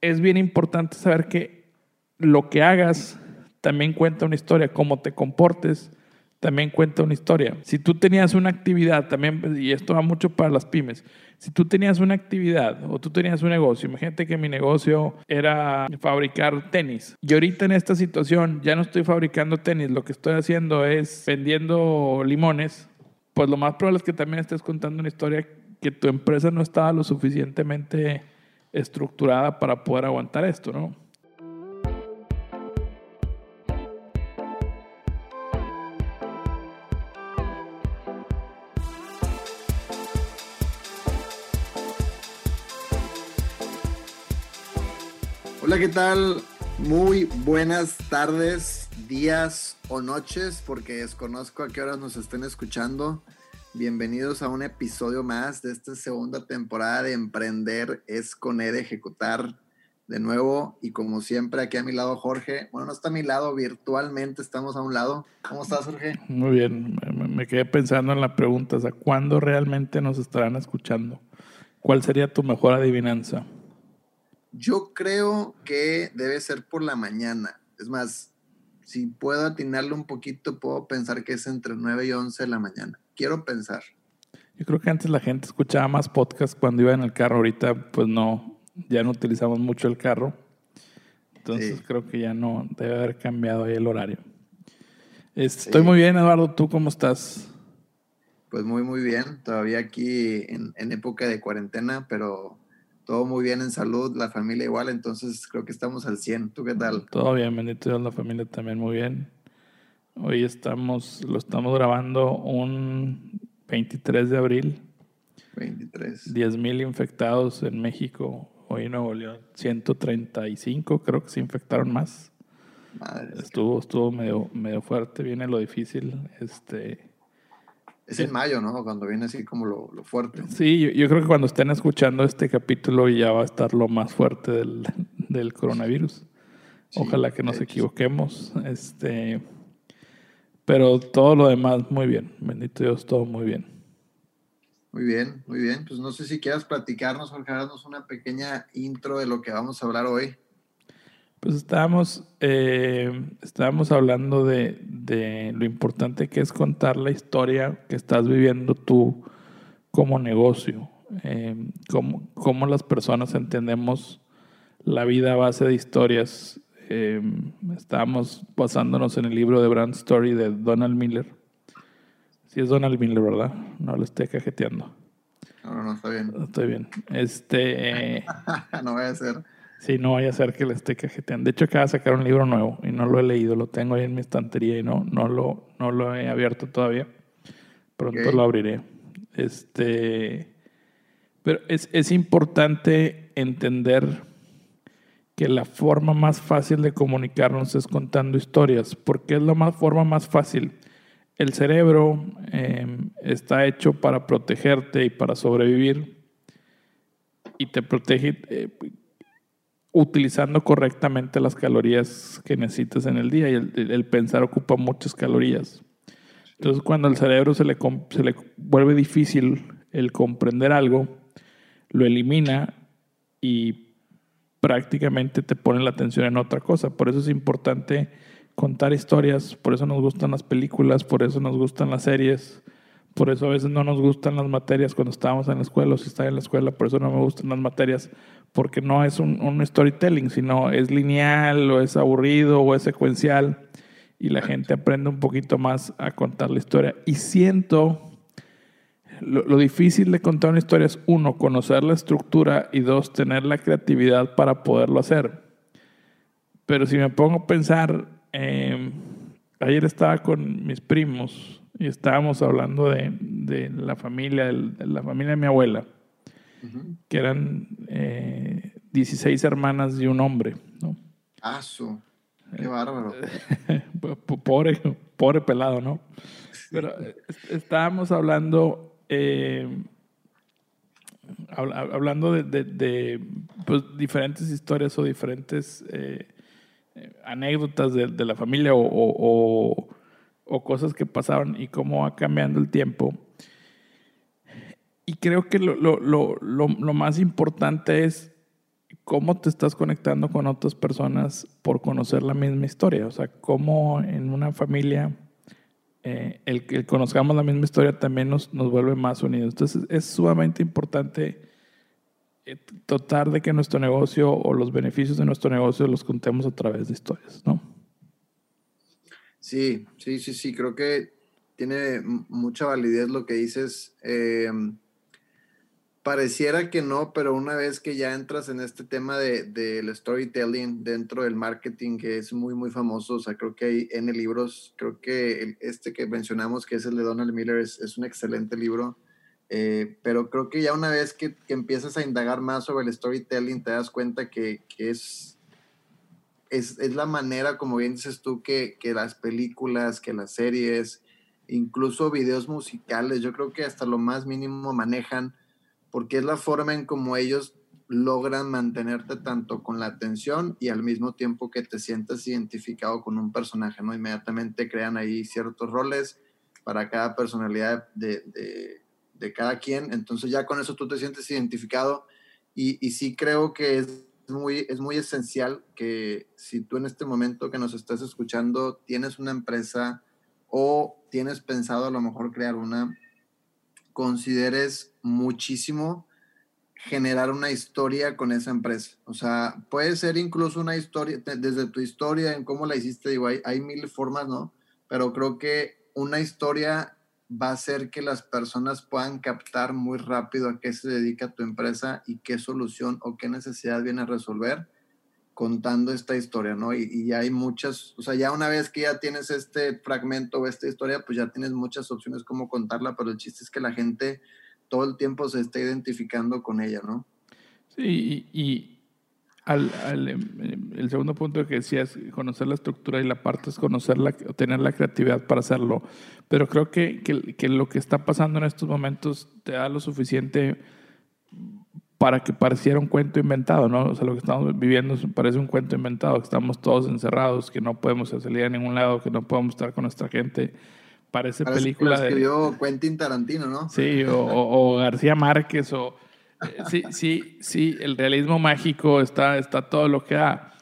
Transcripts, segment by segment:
es bien importante saber que lo que hagas también cuenta una historia, cómo te comportes también cuenta una historia. Si tú tenías una actividad, también, y esto va mucho para las pymes, si tú tenías una actividad o tú tenías un negocio, imagínate que mi negocio era fabricar tenis. Y ahorita en esta situación ya no estoy fabricando tenis, lo que estoy haciendo es vendiendo limones, pues lo más probable es que también estés contando una historia que tu empresa no estaba lo suficientemente estructurada para poder aguantar esto, ¿no? Hola, ¿qué tal? Muy buenas tardes, días o noches, porque desconozco a qué horas nos estén escuchando. Bienvenidos a un episodio más de esta segunda temporada de Emprender es con E Ejecutar. De nuevo, y como siempre, aquí a mi lado Jorge. Bueno, no está a mi lado, virtualmente estamos a un lado. ¿Cómo estás, Jorge? Muy bien, me, me quedé pensando en la pregunta, ¿a cuándo realmente nos estarán escuchando? ¿Cuál sería tu mejor adivinanza? Yo creo que debe ser por la mañana. Es más, si puedo atinarlo un poquito, puedo pensar que es entre 9 y 11 de la mañana. Quiero pensar. Yo creo que antes la gente escuchaba más podcast cuando iba en el carro. Ahorita, pues no, ya no utilizamos mucho el carro. Entonces Sí. creo que ya no debe haber cambiado ahí el horario. Estoy muy bien, Eduardo. ¿Tú cómo estás? Pues muy, muy bien. Todavía aquí en, en época de cuarentena, pero todo muy bien en salud, la familia igual, entonces creo que estamos al 100. ¿Tú qué tal? Todo bien, bendito Dios, la familia también muy bien. Hoy estamos, lo estamos grabando un 23 de abril. 23. 10 mil infectados en México. Hoy en Nuevo León, 135, creo que se infectaron más. Madre. Estuvo, estuvo medio, medio fuerte, viene lo difícil. Este, Es en mayo, ¿no? Cuando viene así como lo, lo fuerte. sí, yo, yo creo que cuando estén escuchando este capítulo ya va a estar lo más fuerte del, del coronavirus. Sí, Ojalá que nos equivoquemos. Este, pero todo lo demás muy bien. Bendito Dios, todo muy bien. Muy bien, muy bien. Pues no sé si quieras platicarnos, Jorge, darnos una pequeña intro de lo que vamos a hablar hoy. Pues estábamos, eh, estábamos hablando de, de lo importante que es contar la historia que estás viviendo tú como negocio. Eh, cómo, cómo las personas entendemos la vida a base de historias. Eh, estábamos basándonos en el libro de Brand Story de Donald Miller. Sí es Donald Miller, ¿verdad? No lo estoy cajeteando. No, no, no, está bien. Estoy bien. Este... eh, no voy a ser. Sí, no vaya a ser que le esté cajeteando. De hecho, acaba de sacar un libro nuevo y no lo he leído. Lo tengo ahí en mi estantería y no, no, lo, no lo he abierto todavía. Pronto lo abriré. Este, pero es, es importante entender que la forma más fácil de comunicarnos es contando historias, porque es la forma más fácil. El cerebro eh, está hecho para protegerte y para sobrevivir y te protege eh, utilizando correctamente las calorías que necesitas en el día y el, pensar ocupa muchas calorías. Entonces cuando al cerebro se le vuelve difícil el comprender algo, lo elimina y prácticamente te pone la atención en otra cosa. Por eso es importante contar historias, por eso nos gustan las películas, por eso nos gustan las series, por eso a veces no nos gustan las materias cuando estábamos en la escuela o si estaba en la escuela, por eso no me gustan las materias, porque no es un, un storytelling, sino es lineal o es aburrido o es secuencial y la gente aprende un poquito más a contar la historia. Y siento, lo, lo difícil de contar una historia es uno, conocer la estructura y dos, tener la creatividad para poderlo hacer. Pero si me pongo a pensar, eh, ayer estaba con mis primos y estábamos hablando de, de la familia, de la familia de mi abuela, que eran eh, 16 hermanas y un hombre, ¿no? Su. Qué bárbaro. P- pobre, pobre pelado, ¿no? Pero eh, est- estábamos hablando, eh, habla- hablando de, pues, diferentes historias o diferentes eh, anécdotas de, la familia o, cosas que pasaban y cómo va cambiando el tiempo. Y creo que lo más importante es cómo te estás conectando con otras personas por conocer la misma historia. O sea, cómo en una familia eh, el que conozcamos la misma historia también nos, nos vuelve más unidos. Entonces es sumamente importante eh, tratar de que nuestro negocio o los beneficios de nuestro negocio los contemos a través de historias, ¿no? Sí, sí, sí, sí, creo que tiene mucha validez lo que dices. Eh, pareciera que no, pero una vez que ya entras en este tema del de, storytelling dentro del marketing, que es muy, muy famoso, o sea, creo que hay N libros, creo que este que mencionamos, que es el de Donald Miller, es, es un excelente libro, eh, pero creo que ya una vez que, que, empiezas a indagar más sobre el storytelling, te das cuenta que, que es, es, es, la manera, como bien dices tú, que, que las películas, que las series, incluso videos musicales, yo creo que hasta lo más mínimo manejan porque es la forma en como ellos logran mantenerte tanto con la atención y al mismo tiempo que te sientas identificado con un personaje, ¿no? Inmediatamente crean ahí ciertos roles para cada personalidad de, de, cada quien, entonces ya con eso tú te sientes identificado y, y, sí creo que es muy, es muy esencial que si tú en este momento que nos estás escuchando tienes una empresa o tienes pensado a lo mejor crear una, consideres muchísimo generar una historia con esa empresa. O sea, puede ser incluso una historia, desde tu historia, en cómo la hiciste, digo, hay, mil formas, ¿no? Pero creo que una historia va a hacer que las personas puedan captar muy rápido a qué se dedica tu empresa y qué solución o qué necesidad viene a resolver contando esta historia, ¿no? Y, y, hay muchas, o sea, ya una vez que ya tienes este fragmento o esta historia, pues ya tienes muchas opciones cómo contarla, pero el chiste es que la gente todo el tiempo se esté identificando con ella, ¿no? Sí, y, al, em, el segundo punto que decías, conocer la estructura y la parte es conocerla, tener la creatividad para hacerlo, pero creo que, que lo que está pasando en estos momentos te da lo suficiente para que pareciera un cuento inventado, ¿no? O sea, lo que estamos viviendo parece un cuento inventado, que estamos todos encerrados, que no podemos salir a ningún lado, que no podemos estar con nuestra gente. Parece, parece película que lo escribió de... Quentin Tarantino, ¿no? Sí, o, o, o García Márquez, o... Eh, sí, sí, sí, el realismo mágico está, está todo lo que da.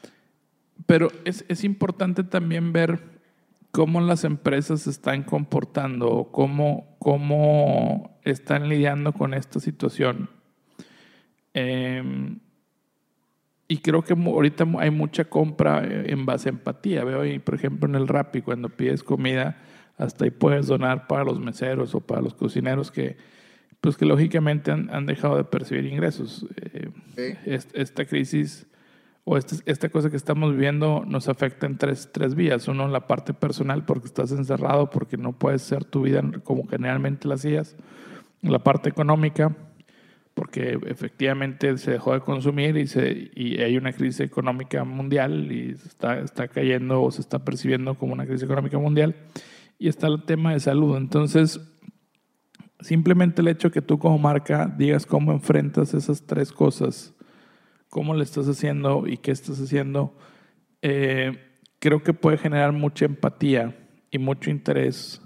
Pero es, es importante también ver cómo las empresas se están comportando, cómo, cómo están lidiando con esta situación eh, y creo que ahorita hay mucha compra eh, en base a empatía. Veo, ahí, por ejemplo, en el Rappi, cuando pides comida, hasta ahí puedes donar para los meseros o para los cocineros que, pues que lógicamente han, han dejado de percibir ingresos. Eh, sí. Esta crisis o esta, esta cosa que estamos viviendo nos afecta en tres, tres vías. Uno, la parte personal, porque estás encerrado, porque no puedes hacer tu vida como generalmente la hacías. La parte económica, porque efectivamente se dejó de consumir y, se, y hay una crisis económica mundial y está, está cayendo o se está percibiendo como una crisis económica mundial. Y está el tema de salud. Entonces, simplemente el hecho que tú como marca digas cómo enfrentas esas tres cosas, cómo le estás haciendo y qué estás haciendo, eh, creo que puede generar mucha empatía y mucho interés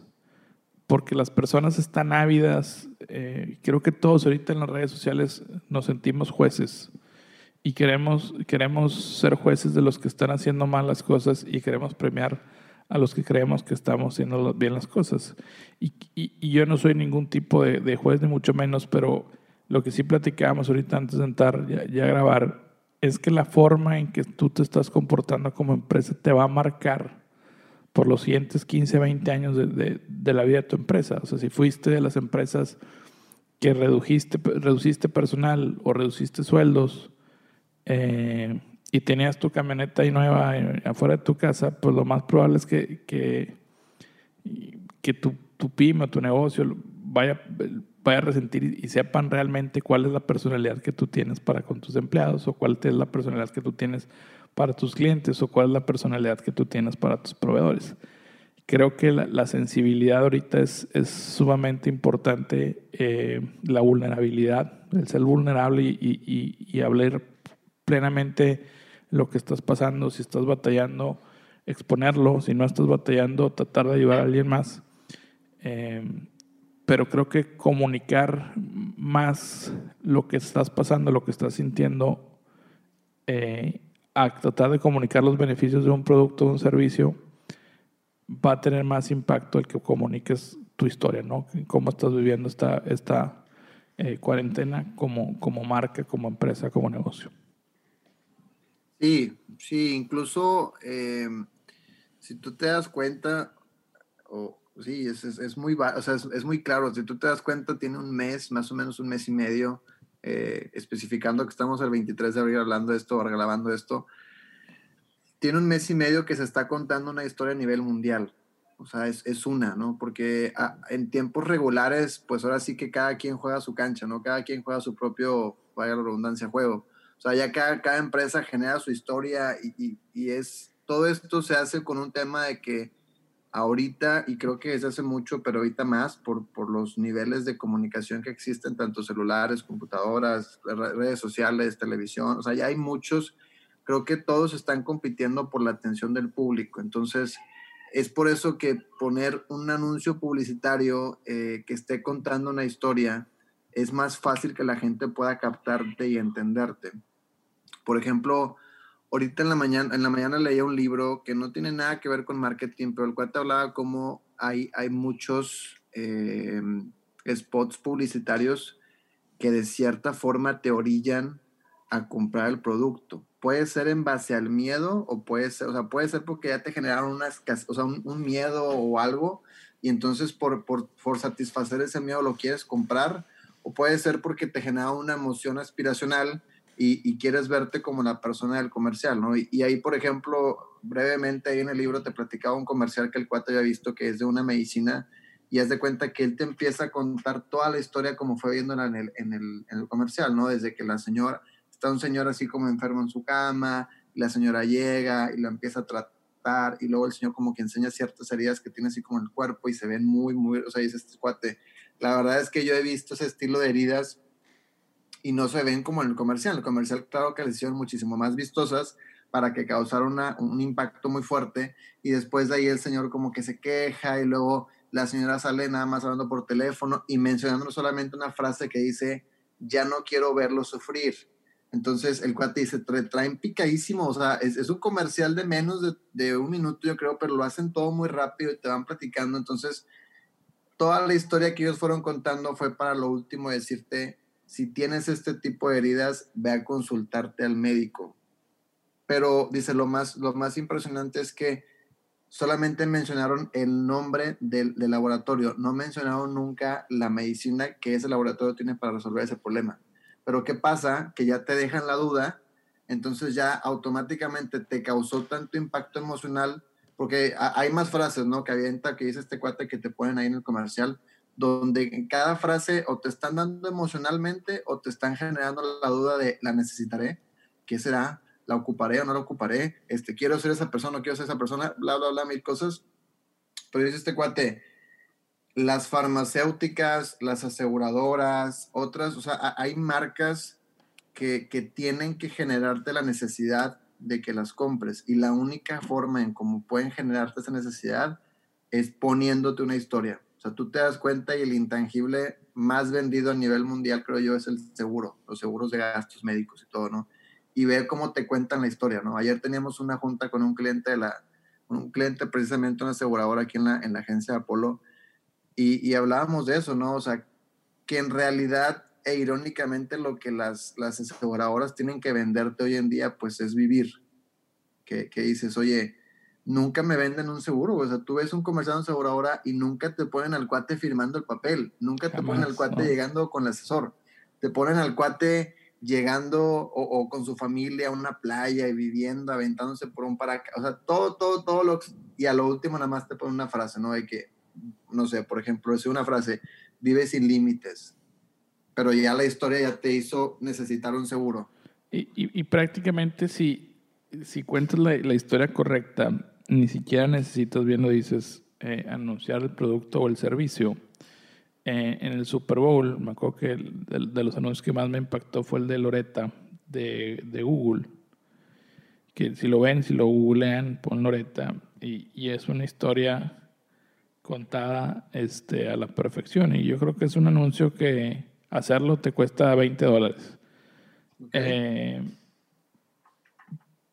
porque las personas están ávidas. Eh, creo que todos ahorita en las redes sociales nos sentimos jueces y queremos, queremos ser jueces de los que están haciendo mal las cosas y queremos premiar a los que creemos que estamos haciendo bien las cosas. Y, yo no soy ningún tipo de, de, juez, ni mucho menos, pero lo que sí platicábamos ahorita antes de entrar ya a grabar es que la forma en que tú te estás comportando como empresa te va a marcar por los siguientes 15, 20 años de, de, de, la vida de tu empresa. O sea, si fuiste de las empresas que redujiste, reduciste personal o reduciste sueldos eh, y tenías tu camioneta ahí nueva afuera de tu casa, pues lo más probable es que, que, que tu, tu pyme o tu negocio vaya, vaya a resentir y sepan realmente cuál es la personalidad que tú tienes para con tus empleados o cuál es la personalidad que tú tienes para tus clientes o cuál es la personalidad que tú tienes para tus proveedores. Creo que la, la sensibilidad ahorita es, es sumamente importante, eh, la vulnerabilidad, el ser vulnerable y, y, y, hablar plenamente lo que estás pasando, si estás batallando, exponerlo, si no estás batallando, tratar de ayudar a alguien más. Eh, pero creo que comunicar más lo que estás pasando, lo que estás sintiendo, eh, a tratar de comunicar los beneficios de un producto o un servicio, va a tener más impacto el que comuniques tu historia, ¿no? Cómo estás viviendo esta, esta eh, cuarentena como, como marca, como empresa, como negocio. Sí, sí, incluso eh, si tú te das cuenta, o sí, es, es, es muy, o sea, es, muy claro, si tú te das cuenta, tiene un mes, más o menos un mes y medio, eh, especificando que estamos el 23 de abril hablando de esto, grabando esto, tiene un mes y medio que se está contando una historia a nivel mundial. O sea, es, es una, ¿no? Porque ah, en tiempos regulares, pues ahora sí que cada quien juega su cancha, ¿no? Cada quien juega su propio, vaya la redundancia, juego. O sea, ya cada, cada empresa genera su historia y, y, y es, todo esto se hace con un tema de que ahorita, y creo que desde hace mucho, pero ahorita más, por, por los niveles de comunicación que existen, tanto celulares, computadoras, redes sociales, televisión, o sea, ya hay muchos creo que todos están compitiendo por la atención del público. Entonces, es por eso que poner un anuncio publicitario eh, que esté contando una historia es más fácil que la gente pueda captarte y entenderte. Por ejemplo, ahorita en la mañana, en la mañana leía un libro que no tiene nada que ver con marketing, pero el cual te hablaba cómo hay, hay muchos eh, spots publicitarios que de cierta forma te orillan a comprar el producto. Puede ser en base al miedo o puede ser, o sea, puede ser porque ya te generaron unas, o sea, un, miedo o algo y entonces por, por, por, satisfacer ese miedo lo quieres comprar o puede ser porque te genera una emoción aspiracional y, quieres verte como la persona del comercial, ¿no? Y, ahí, por ejemplo, brevemente ahí en el libro te platicaba un comercial que el cuate había visto que es de una medicina y haz de cuenta que él te empieza a contar toda la historia como fue viéndola en el, en el, comercial, ¿no? Desde que la señora está un señor así como enfermo en su cama, y la señora llega y lo empieza a tratar, y luego el señor como que enseña ciertas heridas que tiene así como el cuerpo y se ven muy, muy, o sea, dice este cuate, la verdad es que yo he visto ese estilo de heridas y no se ven como en el comercial. El comercial, claro que les hicieron muchísimo más vistosas para que causara una, un impacto muy fuerte y después de ahí el señor como que se queja y luego la señora sale nada más hablando por teléfono y mencionando solamente una frase que dice, ya no quiero verlo sufrir. Entonces el cuate dice, traen picadísimo, o sea, es, un comercial de menos de, un minuto, yo creo, pero lo hacen todo muy rápido y te van platicando. Entonces, toda la historia que ellos fueron contando fue para lo último decirte, si tienes este tipo de heridas, ve a consultarte al médico. Pero dice, lo más, lo más impresionante es que solamente mencionaron el nombre del, laboratorio, no mencionaron nunca la medicina que ese laboratorio tiene para resolver ese problema. Pero ¿qué pasa? Que ya te dejan la duda, entonces ya automáticamente te causó tanto impacto emocional, porque hay más frases, ¿no? Que avienta, que dice este cuate que te ponen ahí en el comercial, donde en cada frase o te están dando emocionalmente o te están generando la duda de la necesitaré, ¿qué será? ¿La ocuparé o no la ocuparé? Este, quiero ser esa persona, o quiero ser esa persona, bla, bla, bla, mil cosas. Pero dice este cuate, las farmacéuticas, las aseguradoras, otras, o sea, hay marcas que, que, tienen que generarte la necesidad de que las compres y la única forma en cómo pueden generarte esa necesidad es poniéndote una historia. Sea, tú te das cuenta y el intangible más vendido a nivel mundial, creo yo, es el seguro, los seguros de gastos médicos y todo, ¿no? Y ver cómo te cuentan la historia, ¿no? Ayer teníamos una junta con un cliente de la, un cliente precisamente, una aseguradora aquí en la, en la agencia de Apolo, y, hablábamos de eso, ¿no? O sea, que en realidad e irónicamente lo que las, las aseguradoras tienen que venderte hoy en día, pues es vivir. Que, que, dices, oye, nunca me venden un seguro. O sea, tú ves un comercial de aseguradora y nunca te ponen al cuate firmando el papel. Nunca te ponen al cuate llegando con el asesor. Te ponen al cuate llegando o, con su familia a una playa y viviendo, aventándose por un paracaídas. O sea, todo, todo, todo lo... Y a lo último nada más te ponen una frase, ¿no? De que no sé, por ejemplo, es una frase, vive sin límites, pero ya la historia ya te hizo necesitar un seguro. Y, y, prácticamente si, si cuentas la, la, historia correcta, ni siquiera necesitas, bien lo dices, eh, anunciar el producto o el servicio. Eh, en el Super Bowl, me acuerdo que de, de, los anuncios que más me impactó fue el de Loreta, de, de Google. Que si lo ven, si lo googlean, pon Loreta. Y, y es una historia contada este, a la perfección. Y yo creo que es un anuncio que hacerlo te cuesta 20 dólares. Eh,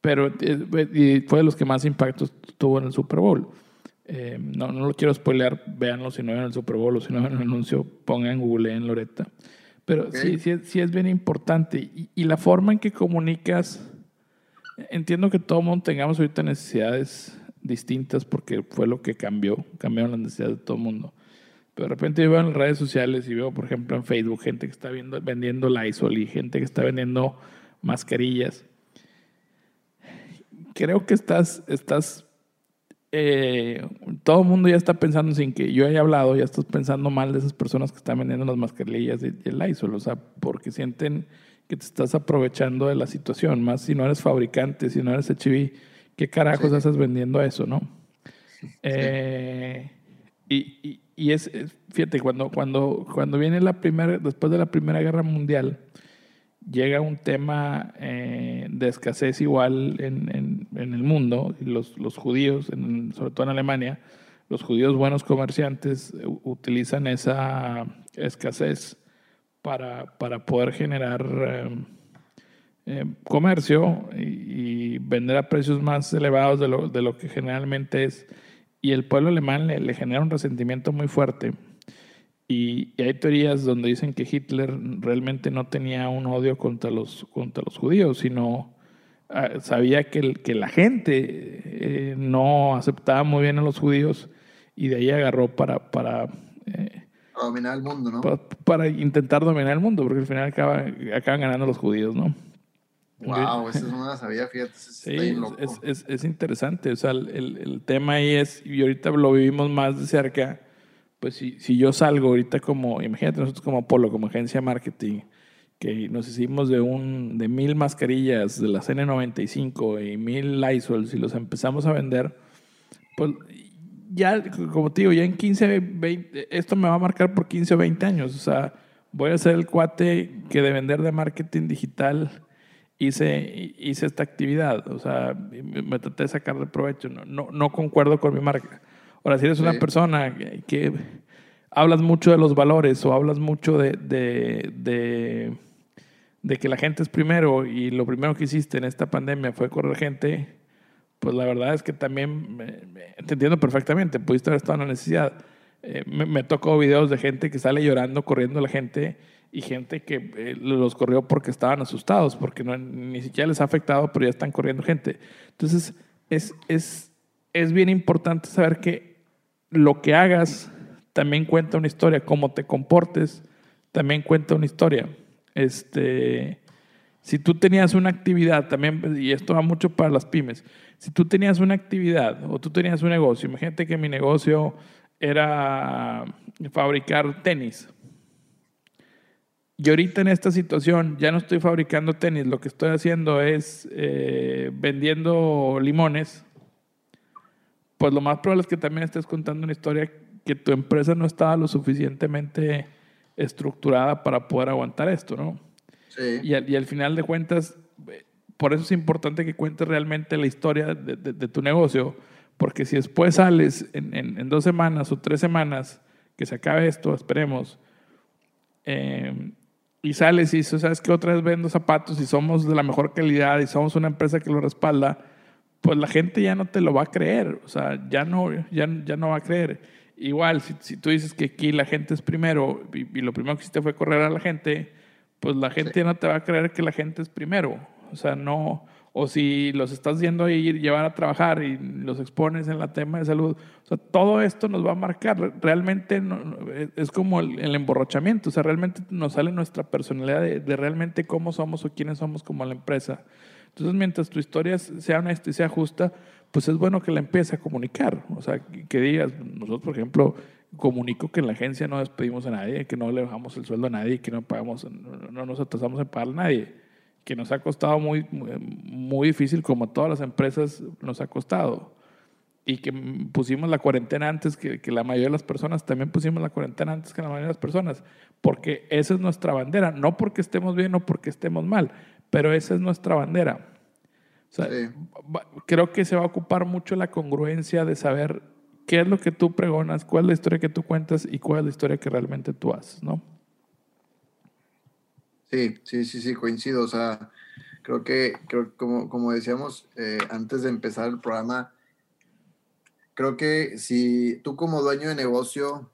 pero eh, y fue de los que más impactos tuvo en el Super Bowl. Eh, no, no lo quiero spoilear, véanlo si no ven el Super Bowl o si no ven el anuncio, pongan Google en Loretta. Pero sí, sí, sí, es bien importante. Y, y, la forma en que comunicas, entiendo que todo mundo tengamos ahorita necesidades distintas porque fue lo que cambió, cambiaron las necesidades de todo el mundo. Pero de repente yo veo en las redes sociales y veo, por ejemplo, en Facebook gente que está viendo, vendiendo Lysol y gente que está vendiendo mascarillas. Creo que estás, estás eh, todo el mundo ya está pensando sin que yo haya hablado, ya estás pensando mal de esas personas que están vendiendo las mascarillas y el Lysol, o sea, porque sienten que te estás aprovechando de la situación, más si no eres fabricante, si no eres HIV, ¿qué carajos haces vendiendo eso, no? Eh, y, y, es, fíjate, cuando, cuando, cuando viene la primera, después de la Primera Guerra Mundial, llega un tema eh, de escasez igual en, en, el mundo, los, los judíos, sobre todo en Alemania, los judíos buenos comerciantes utilizan esa escasez para, poder generar eh, eh, comercio y, vender a precios más elevados de lo, de lo que generalmente es. Y el pueblo alemán le, le genera un resentimiento muy fuerte y, hay teorías donde dicen que Hitler realmente no tenía un odio contra los, contra los judíos, sino ah, sabía que, que la gente eh, no aceptaba muy bien a los judíos y de ahí agarró para... para eh, dominar el mundo, ¿no? Para, intentar dominar el mundo, porque al final acaban, acaban ganando los judíos, ¿no? Wow, eso no la sabía, fíjate. Sí, es, es, es, interesante. O sea, el, el, tema ahí es, y ahorita lo vivimos más de cerca, pues si, si yo salgo ahorita como, imagínate nosotros como Polo, como agencia marketing, que nos hicimos de un de mil mascarillas de la N95 y mil Lysol, si los empezamos a vender, pues ya, como te digo, ya en 15, 20, esto me va a marcar por 15 o 20 años. O sea, voy a ser el cuate que de vender de marketing digital hice, hice esta actividad. O sea, me traté de sacar de provecho. No, no concuerdo con mi marca. Ahora, si eres una persona que, hablas mucho de los valores o hablas mucho de, de, de, que la gente es primero y lo primero que hiciste en esta pandemia fue correr gente, pues la verdad es que también te entiendo perfectamente, pudiste haber estado en la necesidad. Eh, me, tocó videos de gente que sale llorando, corriendo a la gente y gente que eh, los corrió porque estaban asustados, porque no, ni siquiera les ha afectado, pero ya están corriendo gente. Entonces, es, es, es bien importante saber que lo que hagas también cuenta una historia, cómo te comportes también cuenta una historia. Este, si tú tenías una actividad, también, y esto va mucho para las pymes, si tú tenías una actividad o tú tenías un negocio, imagínate que mi negocio era fabricar tenis. Y ahorita en esta situación ya no estoy fabricando tenis, lo que estoy haciendo es eh, vendiendo limones pues lo más probable es que también estés contando una historia que tu empresa no estaba lo suficientemente estructurada para poder aguantar esto, ¿no? Sí. Y, al, final de cuentas, por eso es importante que cuentes realmente la historia de, tu negocio, porque si después sales en, dos semanas o tres semanas, que se acabe esto, esperemos, eh, y sales y dices, ¿sabes qué? Otra vez vendo zapatos y somos de la mejor calidad y somos una empresa que lo respalda, pues la gente ya no te lo va a creer, o sea, ya no, ya, ya no va a creer. Igual, si, si tú dices que aquí la gente es primero y, lo primero que hiciste fue correr a la gente, pues la gente ya no te va a creer que la gente es primero. O sea, no, o si los estás yendo a ir, llevar a trabajar y los expones en la tema de salud, o sea, todo esto nos va a marcar. Realmente es como el, el, emborrachamiento, o sea, realmente nos sale nuestra personalidad de, de realmente cómo somos o quiénes somos como la empresa. Entonces, mientras tu historia sea honesta y sea justa, pues es bueno que la empieces a comunicar. O sea, que digas, nosotros, por ejemplo, comunico que en la agencia no despedimos a nadie, que no le bajamos el sueldo a nadie, que no pagamos, no nos atrasamos en pagar a nadie, que nos ha costado muy, muy difícil, como a todas las empresas nos ha costado. Y que pusimos la cuarentena antes que, que la mayoría de las personas, también pusimos la cuarentena antes que la mayoría de las personas, porque esa es nuestra bandera, no porque estemos bien o porque estemos mal, pero esa es nuestra bandera. Creo que se va a ocupar mucho la congruencia de saber qué es lo que tú pregonas, cuál es la historia que tú cuentas y cuál es la historia que realmente tú haces, ¿no? Sí, sí, sí, sí, coincido. O sea, Creo que, creo, como, como decíamos eh, antes de empezar el programa, creo que si tú como dueño de negocio,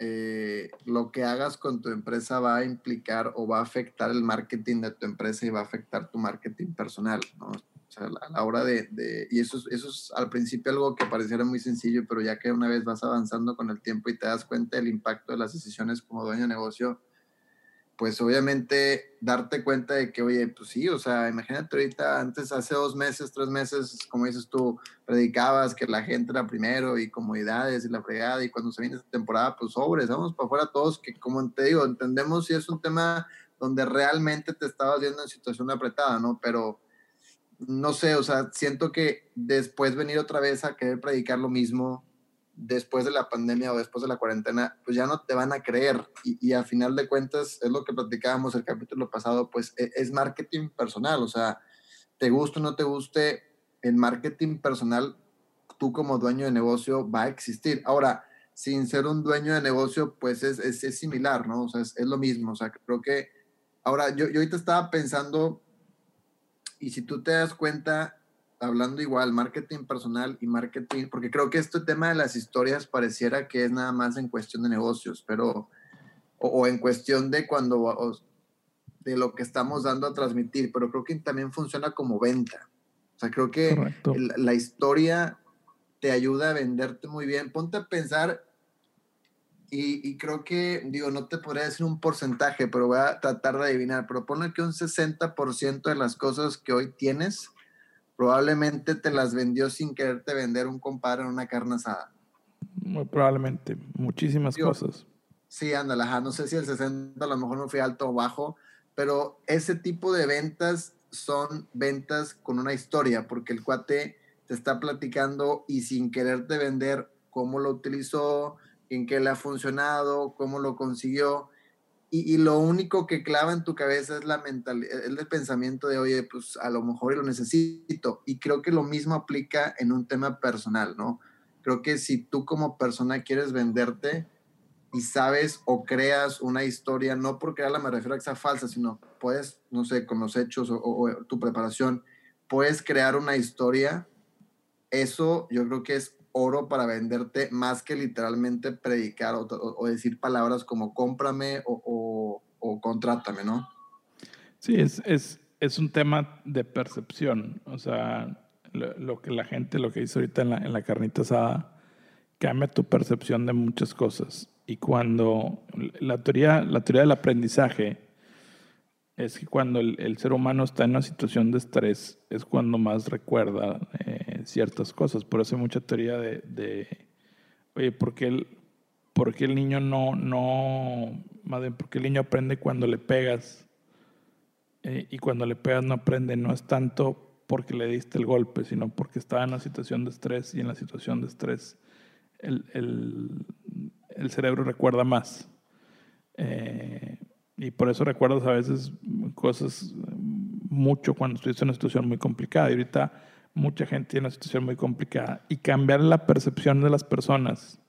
eh, lo que hagas con tu empresa va a implicar o va a afectar el marketing de tu empresa y va a afectar tu marketing personal, ¿no? O sea, a la hora de, de y eso, eso es al principio algo que pareciera muy sencillo, pero ya que una vez vas avanzando con el tiempo y te das cuenta del impacto de las decisiones como dueño de negocio, pues obviamente darte cuenta de que, oye, pues sí, o sea, imagínate ahorita, antes, hace dos meses, tres meses, como dices tú, predicabas que la gente era primero y comodidades y la fregada, y cuando se viene esta temporada, pues sobres, vamos para afuera todos, que como te digo, entendemos si es un tema donde realmente te estabas viendo en situación apretada, ¿no? Pero no sé, o sea, siento que después venir otra vez a querer predicar lo mismo, después de la pandemia o después de la cuarentena, pues ya no te van a creer. Y, a final de cuentas, es lo que platicábamos el capítulo pasado, pues e, es, marketing personal. O sea, te guste o no te guste, el marketing personal, tú como dueño de negocio va a existir. Ahora, sin ser un dueño de negocio, pues es, es, similar, ¿no? O sea, es, lo mismo. O sea, creo que ahora yo, yo ahorita estaba pensando, y si tú te das cuenta, hablando igual, marketing personal y marketing, porque creo que este tema de las historias pareciera que es nada más en cuestión de negocios, pero, o, en cuestión de cuando, de lo que estamos dando a transmitir, pero creo que también funciona como venta. O sea, creo que la historia te ayuda a venderte muy bien. Ponte a pensar, y, y, creo que, digo, no te podría decir un porcentaje, pero voy a tratar de adivinar, pero ponle que un 60% de las cosas que hoy tienes probablemente te las vendió sin quererte vender un compadre en una carne asada. Muy probablemente, muchísimas cosas. Sí, ándale, no sé si el 60 a lo mejor no fue alto o bajo, pero ese tipo de ventas son ventas con una historia, porque el cuate te está platicando y sin quererte vender cómo lo utilizó, en qué le ha funcionado, cómo lo consiguió y, lo único que clava en tu cabeza es la mentalidad, el pensamiento de, oye, pues a lo mejor lo necesito. Y creo que lo mismo aplica en un tema personal, ¿no? Creo que si tú como persona quieres venderte y sabes o creas una historia, no porque crearla me refiero a que sea falsa, sino puedes, no sé, con los hechos o tu preparación, puedes crear una historia, eso yo creo que es oro para venderte más que literalmente predicar o, decir palabras como cómprame o, contrátame, ¿no? Sí, es, es, es, un tema de percepción. O sea, lo, que la gente, lo que dice ahorita en la, en la carnita asada, cambia tu percepción de muchas cosas. Y cuando la teoría, la teoría del aprendizaje es que cuando el, ser humano está en una situación de estrés es cuando más recuerda eh, ciertas cosas. Por eso mucha teoría de, oye, ¿por qué, el, ¿por el niño no, no, más bien, por qué el niño aprende cuando le pegas? Eh, y cuando le pegas no aprende, no es tanto porque le diste el golpe, sino porque estaba en una situación de estrés y en la situación de estrés el, el, cerebro recuerda más. Eh, y por eso recuerdas a veces cosas mucho cuando estuviste en una situación muy complicada. Y ahorita mucha gente tiene una situación muy complicada. Y cambiar la percepción de las personas.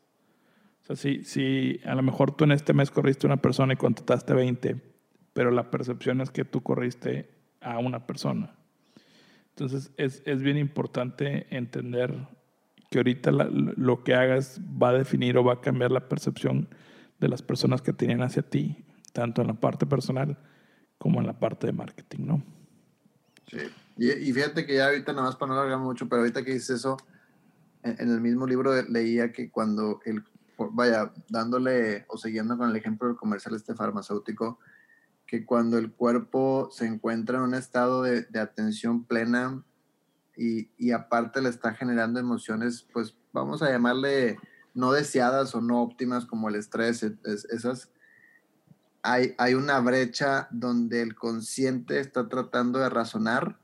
O sea, si, si a lo mejor tú en este mes corriste una persona y contrataste 20, pero la percepción es que tú corriste a una persona. Entonces es, es bien importante entender que ahorita lo que hagas va a definir o va a cambiar la percepción de las personas que tienen hacia ti tanto en la parte personal como en la parte de marketing, ¿no? Sí, y, fíjate que ya ahorita nada más para no alargar mucho, pero ahorita que dices eso, en, el mismo libro leía que cuando el, vaya, dándole o siguiendo con el ejemplo del comercial este farmacéutico, que cuando el cuerpo se encuentra en un estado de, atención plena y, y, aparte le está generando emociones, pues vamos a llamarle no deseadas o no óptimas como el estrés, esas hay, una brecha donde el consciente está tratando de razonar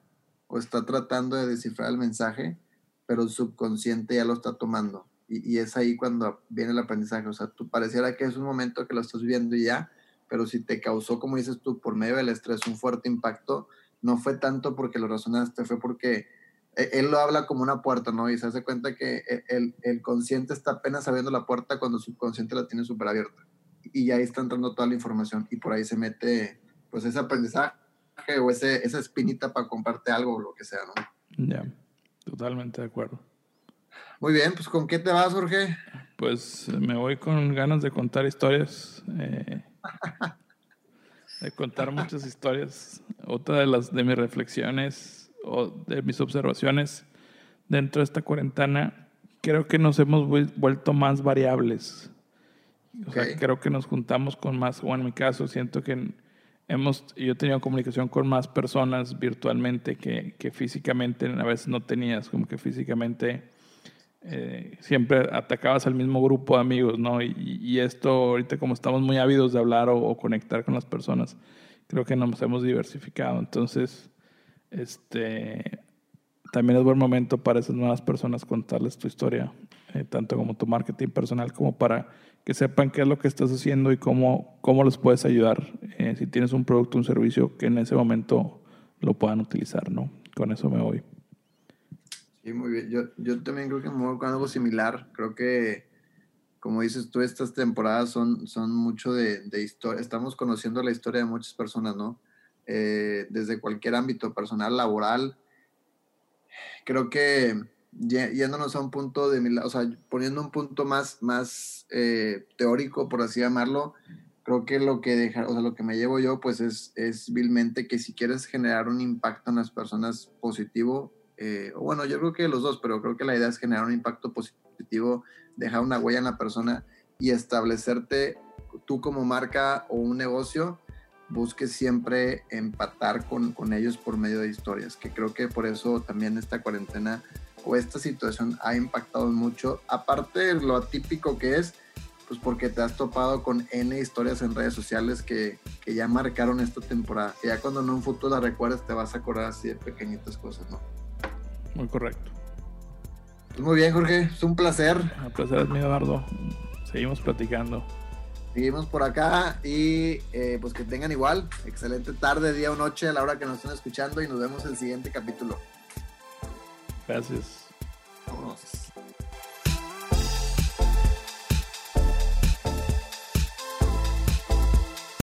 o está tratando de descifrar el mensaje, pero el subconsciente ya lo está tomando. Y, es ahí cuando viene el aprendizaje. O sea, tú pareciera que es un momento que lo estás viendo y ya, pero si te causó, como dices tú, por medio del estrés un fuerte impacto, no fue tanto porque lo razonaste, fue porque e, él lo habla como una puerta, ¿no? Y se hace cuenta que e, el, el consciente está apenas abriendo la puerta cuando el subconsciente la tiene súper abierta y ahí está entrando toda la información y por ahí se mete pues ese aprendizaje, o ese, esa espinita para comprarte algo o lo que sea, ¿no? Ya, totalmente de acuerdo. Muy bien, pues ¿con qué te vas, Jorge? Pues me voy con ganas de contar historias. Eh, de contar muchas historias. Otra de las de mis reflexiones o de mis observaciones dentro de esta cuarentena, creo que nos hemos vuelto más variables. O sea, creo que nos juntamos con más, o en mi caso, siento que hemos, yo he tenido comunicación con más personas virtualmente que, que físicamente a veces no tenías, como que físicamente eh, siempre atacabas al mismo grupo de amigos, ¿no? Y, esto ahorita como estamos muy ávidos de hablar o, conectar con las personas, creo que nos hemos diversificado. Entonces, este, también es buen momento para esas nuevas personas contarles tu historia, eh, tanto como tu marketing personal, como para que sepan qué es lo que estás haciendo y cómo, cómo les puedes ayudar eh, si tienes un producto un servicio que en ese momento lo puedan utilizar, ¿no? Con eso me voy. Sí, muy bien. Yo, yo también creo que me voy con algo similar. Creo que, como dices tú, estas temporadas son, son mucho de, de historia. Estamos conociendo la historia de muchas personas, ¿no? Eh, desde cualquier ámbito personal, laboral. Creo que yéndonos a un punto de, o sea, poniendo un punto más, más eh, teórico, por así llamarlo, creo que lo que deja, o sea, lo que me llevo yo, pues es, es vilmente que si quieres generar un impacto en las personas positivo, eh, bueno, yo creo que los dos, pero creo que la idea es generar un impacto positivo, dejar una huella en la persona y establecerte tú como marca o un negocio, busques siempre empatar con, con ellos por medio de historias, que creo que por eso también esta cuarentena o esta situación ha impactado mucho, aparte de lo atípico que es, pues porque te has topado con N historias en redes sociales que, que ya marcaron esta temporada. Y ya cuando en un futuro la recuerdes te vas a acordar así de pequeñitas cosas, ¿no? Muy correcto. Pues muy bien, Jorge. Es un placer. El placer es mío, Eduardo. Seguimos platicando. Seguimos por acá y eh, pues que tengan igual. Excelente tarde, día o noche a la hora que nos estén escuchando y nos vemos en el siguiente capítulo. Gracias. Vámonos.